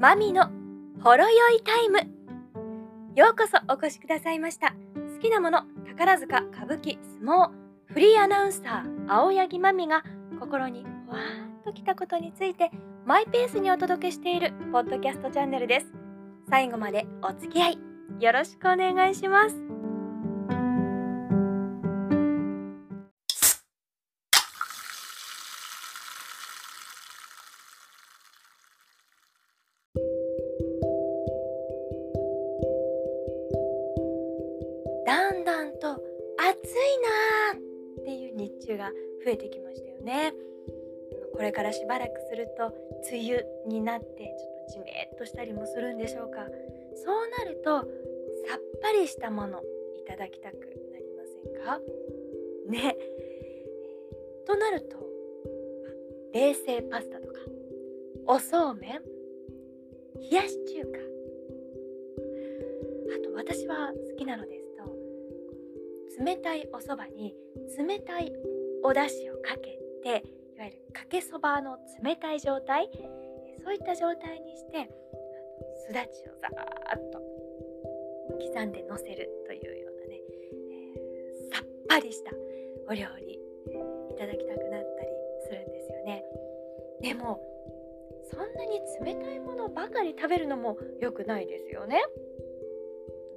マミのほろ酔いタイム。ようこそお越しくださいました。好きなもの宝塚歌舞伎相撲フリーアナウンサー青柳まみが心にふわーっときたことについてマイペースにお届けしているポッドキャストチャンネルです。最後までお付き合いよろしくお願いします。が増えてきましたよね。これからしばらくすると梅雨になってちょっとじめっとしたりもするんでしょうか。そうなるとさっぱりしたものいただきたくなりませんか？ね。となると冷製パスタとかおそうめん冷やし中華。あと私は好きなのですと冷たいお蕎麦に冷たいお出汁をかけていわゆるかけそばの冷たい状態そういった状態にしてすだちをザーッと刻んでのせるというようなね、えー、さっぱりしたお料理いただきたくなったりするんですよね。でもそんなに冷たいものばかり食べるのも良くないですよね。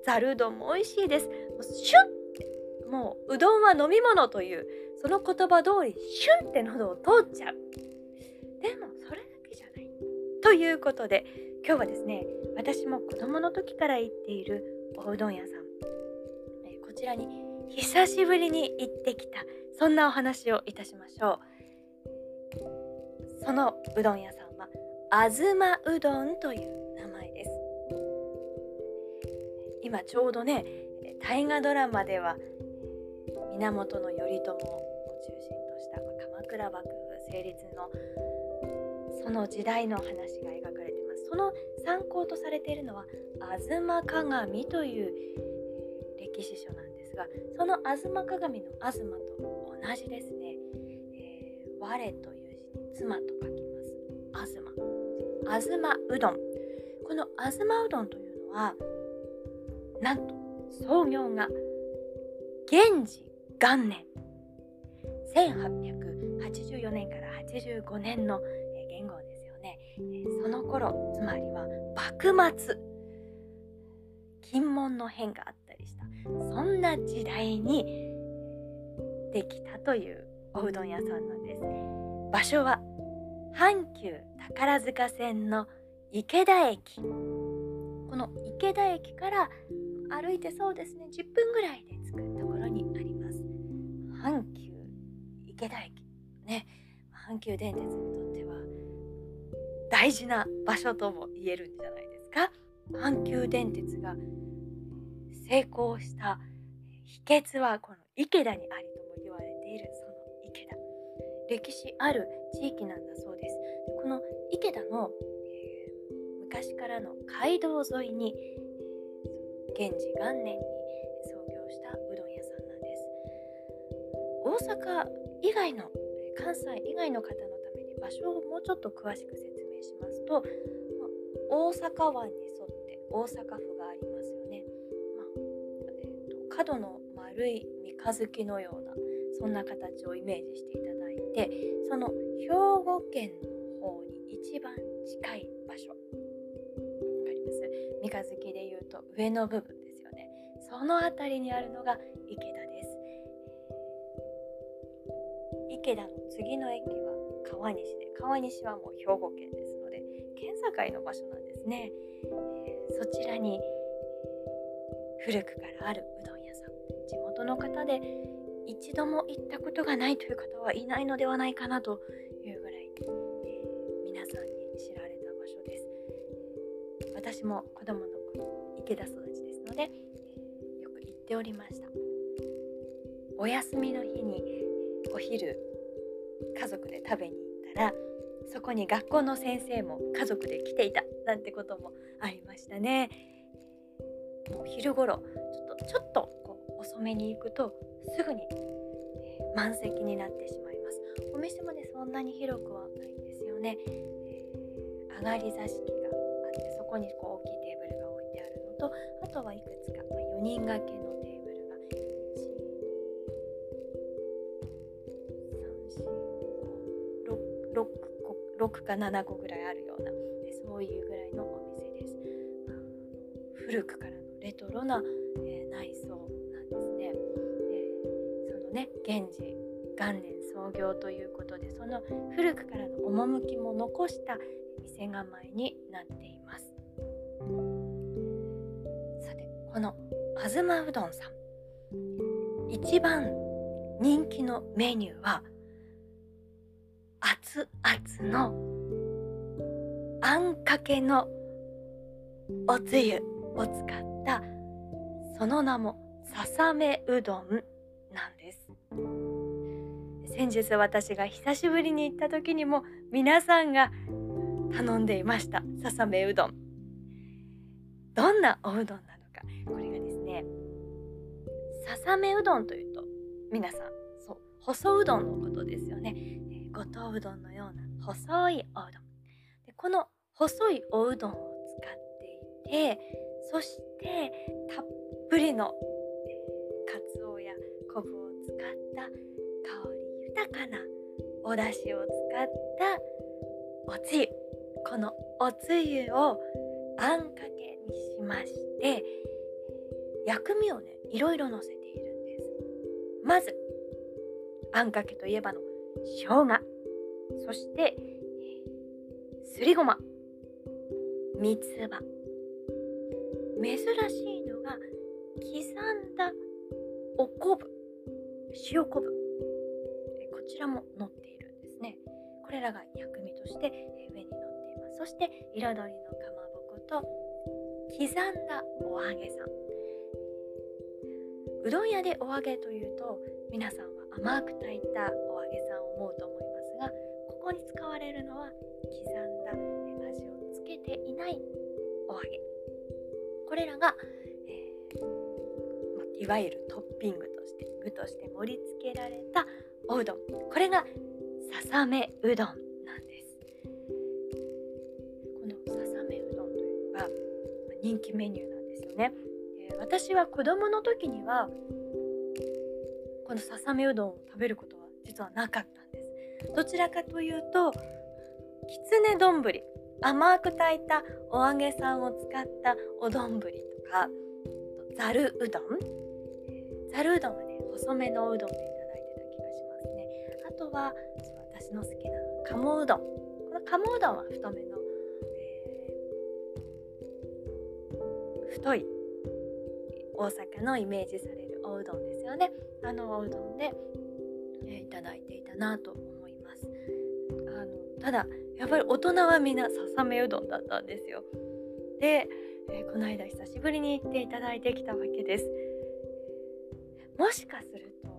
ざる丼も美味しいです。シュンってもううどんは飲み物というその言葉通りシュンって喉を通っちゃう。でもそれだけじゃない。ということで今日はですね私も子供の時から行っているおうどん屋さん。こちらに久しぶりに行ってきたそんなお話をいたしましょう。そのうどん屋さんはあずまうどんという名前です。今ちょうどね大河ドラマでは源頼朝中心とした鎌倉幕府成立のその時代の話が描かれています。その参考とされているのは「吾妻鏡」という歴史書なんですがその「吾妻鏡」の「吾妻」と同じですね「えー、我」という字に「妻」と書きます「吾妻」「吾妻うどん」この「吾妻うどん」というのはなんと創業が源氏元年。1884年から85年の元号ですよね。その頃つまりは幕末金門の変があったりした。そんな時代にできたというおうどん屋さんなんです。場所は阪急宝塚線の池田駅。この池田駅から歩いてそうですね。10分ぐらいで着く池田駅。ね。阪急電鉄にとっては大事な場所とも言えるんじゃないですか。阪急電鉄が成功した秘訣はこの池田にありとも言われているその池田。歴史ある地域なんだそうです。この池田の、えー、昔からの街道沿いに源氏元年に創業したうどん屋さんなんです。大阪以外の関西以外の方のために場所をもうちょっと詳しく説明しますと、ま大阪湾に沿って大阪府がありますよね、まあえーと、角の丸い三日月のようなそんな形をイメージしていただいてその兵庫県の方に一番近い場所分かります。三日月でいうと上の部分ですよね。その辺りにあるのが池田池田の次の駅は川西で。川西はもう兵庫県ですので県境の場所なんですね、えー、そちらに古くからあるうどん屋さん。地元の方で一度も行ったことがないという方はいないのではないかなというぐらい、えー、皆さんに知られた場所です。私も子供の頃池田育ちですので、えー、よく行っておりました。お休みの日にお昼家族で食べに行ったらそこに学校の先生も家族で来ていたなんてこともありましたね。もう昼頃ちょっとちょっとこう遅めに行くとすぐに、えー、満席になってしまいます。お店もねそんなに広くはないんですよね。えー、上がり座敷があってそこにこう大きいテーブルが置いてあるのとあとはいくつか、まあ、4人掛け 6, か7個ぐらいあるようなそういうぐらいのお店です。古くからのレトロな、えー、内装なんですね。でそのね源氏元年創業ということでその古くからの趣も残した店構えになっていますさてこの東うどんさん一番人気のメニューは熱々のあんかけのおつゆを使ったその名もささめうどんなんです。先日私が久しぶりに行った時にも皆さんが頼んでいましたささめうどん。どんなおうどんなのか。これがですねささめうどんというと皆さんそう細うどんのことです、五島うどんのような細いおうどん。でこの細いおうどんを使っていてそしてたっぷりの、かつおや昆布を使った香り豊かなお出汁を使ったおつゆこのおつゆをあんかけにしまして薬味をねいろいろのせているんです。まずあんかけといえばの生姜。そしてすりごま。三つ葉。珍しいのが刻んだお昆布。塩昆布。ちらも載っているんですね。これらが薬味として上に載っています。そして彩りのかまぼこと刻んだお揚げさん。うどん屋でお揚げというと皆さんは甘く炊いたお揚げさんを思うとに使われるのは刻んだ味をつけていないお揚げ。これらが、えー、いわゆるトッピングとして具として盛り付けられたおうどん。これがささめうどんなんです。このささめうどんというのが人気メニューなんですよね、え私は子供の時にはこのささめうどんを食べることは実はなかったんです。どちらかというときつね丼甘く炊いたお揚げさんを使ったお丼とかざるうどん。ざるうどんはね細めのうどんでいただいてた気がしますね。あとは私の好きな鴨うどん。この鴨うどんは太めの、えー、太い大阪のイメージされるおうどんですよね。あのおうどんで、えー、いただいていたなと思ただやっぱり大人はみんなささめうどんだったんですよ。で、えー、この間久しぶりに行っていただいてきたわけです。もしかすると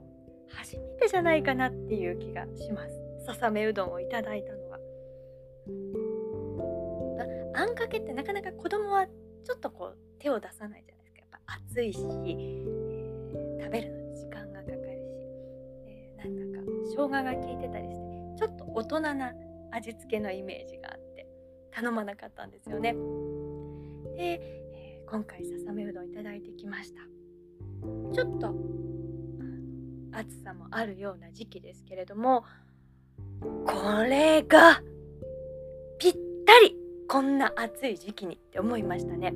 初めてじゃないかなっていう気がします。ささめうどんをいただいたのは。あんかけってなかなか子供はちょっとこう手を出さないじゃないですか。やっぱ暑いし、えー、食べるのに時間がかかるし、えー、なんだか生姜が効いてたりしてちょっと大人な味付けのイメージがあって頼まなかったんですよね。で、えー、今回ささめうどんいただいてきました。ちょっと暑さもあるような時期ですけれどもこれがぴったりこんな暑い時期にって思いましたね。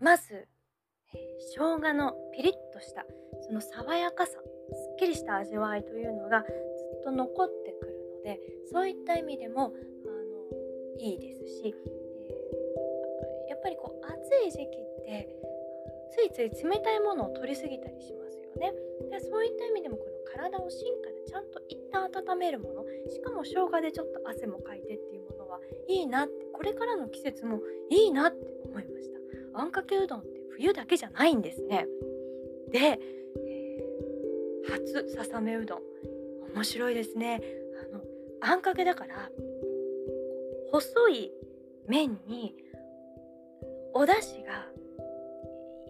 まず、えー、生姜のピリッとしたその爽やかさ。っきりした味わいというのがずっと残ってくるのでそういった意味でもあのいいですし、えー、やっぱりこう暑い時期ってついつい冷たいものを取りすぎたりしますよね。でそういった意味でもこの体を芯からちゃんと一旦温めるものしかも生姜でちょっと汗もかいてっていうものはいいなってこれからの季節もいいなって思いました。あんかけうどんって冬だけじゃないんですね。で、初ささめうどん。面白いですね。あのあんかけだから細い麺にお出汁が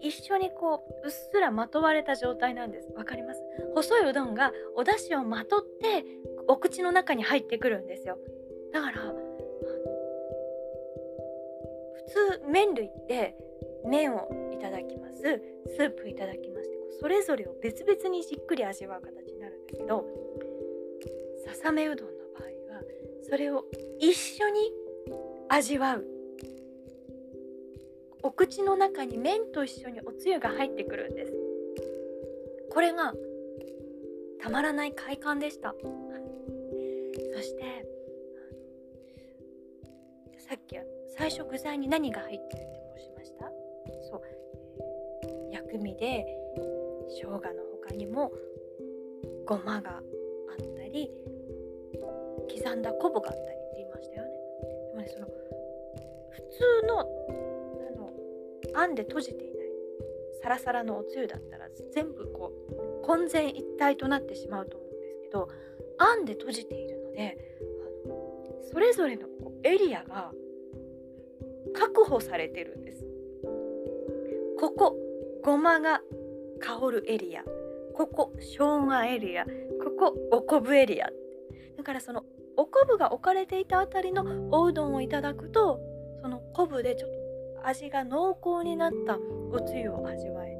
一緒にこううっすらまとわれた状態なんです。わかります？細いうどんがお出汁をまとってお口の中に入ってくるんですよ。だからあの通麺類って麺をいただきます。スープいただきます。それぞれを別々にじっくり味わう形になるんですけどささめうどんの場合はそれを一緒に味わう。お口の中に麺と一緒におつゆが入ってくるんです。これがたまらない快感でした。そしてさっき最初具材に何が入ってるって申しました？そう。薬味で生姜の他にもごまがあったり刻んだ昆布があったりって言いましたよね。でもねその普通のあのあんで閉じていないサラサラのおつゆだったら全部こう混然一体となってしまうと思うんですけどあんで閉じているのであのそれぞれのこうエリアが確保されてるんです。ここごまが香るエリア。ここ生姜エリア。ここお昆布エリア。だからそのお昆布が置かれていたあたりのおうどんをいただくとその昆布でちょっと味が濃厚になったおつゆを味わえ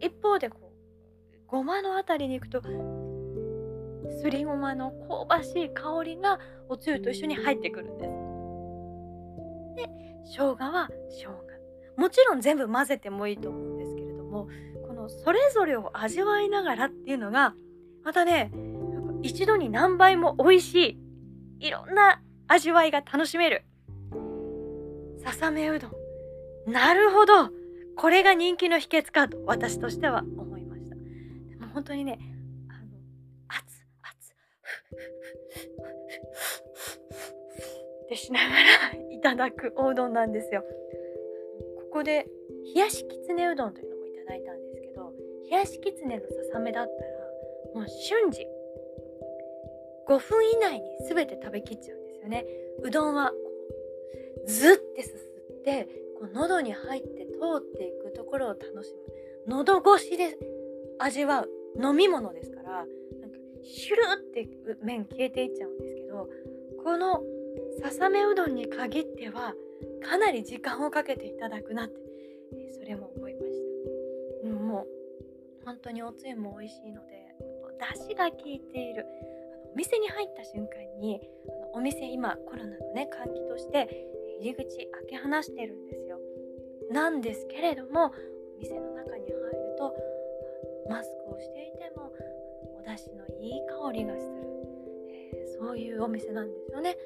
て一方でこうごまのあたりに行くとすりごまの香ばしい香りがおつゆと一緒に入ってくるんです。で生姜は生姜。もちろん全部混ぜてもいいと思うんですけど。もこのそれぞれを味わいながらっていうのがまたね一度に何倍も美味しいいろんな味わいが楽しめる。ささめうどん。なるほど。これが人気の秘訣かと私としては思いました。でも本当にねあの熱熱ってしながらいただくおうどんなんですよここで冷やしきつねうどんという冷やしきつねのささめだったらもう瞬時。5分以内に全て食べきっちゃうんですよね。うどんはこうズッてすすってこう喉に入って通っていくところを楽しむ。喉越しで味わう飲み物ですからなんかシュルって麺消えていっちゃうんですけどこのささめうどんに限ってはかなり時間をかけていただくなって、それも思いました、うん、もう本当におつゆも美味しいので出汁が効いている。あのお店に入った瞬間にあのお店今コロナのね換気として入り口開け放してるんですよ。なんですけれどもお店の中に入るとマスクをしていてもお出汁のいい香りがする、えー、そういうお店なんですよね、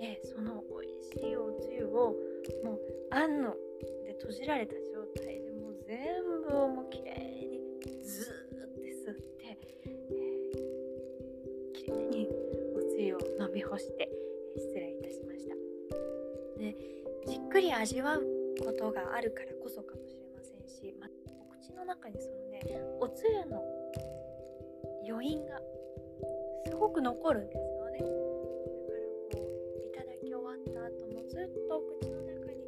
えー、でその美味しいおつゆをもうあんので閉じられた状態でもう全部をもうきれゆを飲み干して、え、失礼いたしました。でじっくり味わうことがあるからこそかもしれませんし、ま、お口の中にそのねおつゆの余韻がすごく残るんですよね。だからこういただき終わった後もずっと口の中に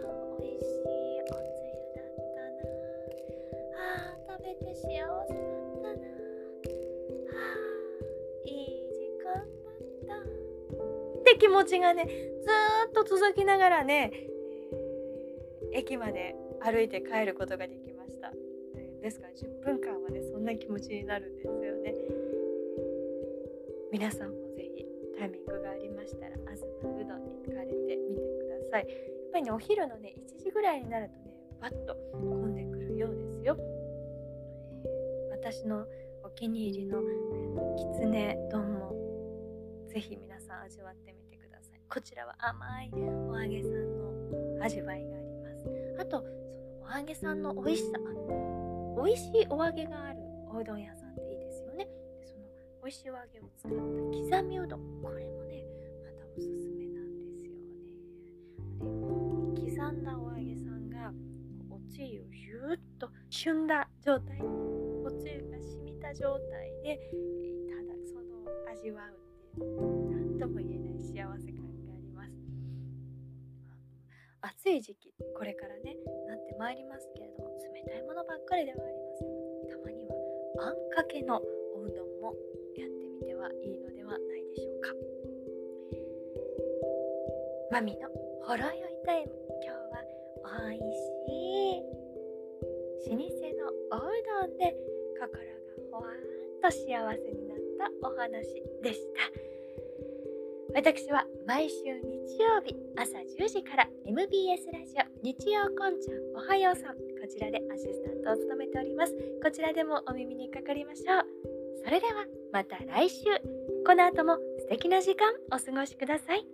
ああ美味しいおつゆだったなああ食べて幸せだって気持ちがねずっと続きながらね、駅まで歩いて帰ることができました、え、ですから10分間はねそんな気持ちになるんですよね。皆さんもぜひタイミングがありましたら東うどんに行かれてみてください。やっぱりねお昼のね1時ぐらいになるとねバッと混んでくるようですよ、私のお気に入りの、きつね丼もぜひ皆さん味わってみてください。こちらは甘いお揚げさんの味わいがあります。あとそのお揚げさんの美味しさ。美味しいお揚げがあるおうどん屋さんっていいですよね。その美味しいお揚げを使った刻みうどん。これもねまたおすすめなんですよね。刻んだお揚げさんがおつゆをひゅっと旬だ状態おつゆが染みた状態でただその味わうっていう何とも言えない幸せ感。暑い時期これからねなってまいりますけれども冷たいものばっかりではありません。たまにはあんかけのおうどんもやってみてはいいのではないでしょうか。マミのほろ酔いタイム。今日はおいしい老舗のおうどんで心がほわーっと幸せになったお話でした。私は毎週日曜日朝10時から MBS ラジオ日曜こんちゃんおはようさん。こちらでアシスタントを務めております。こちらでもお耳にかかりましょう。それではまた来週。この後も素敵な時間お過ごしください。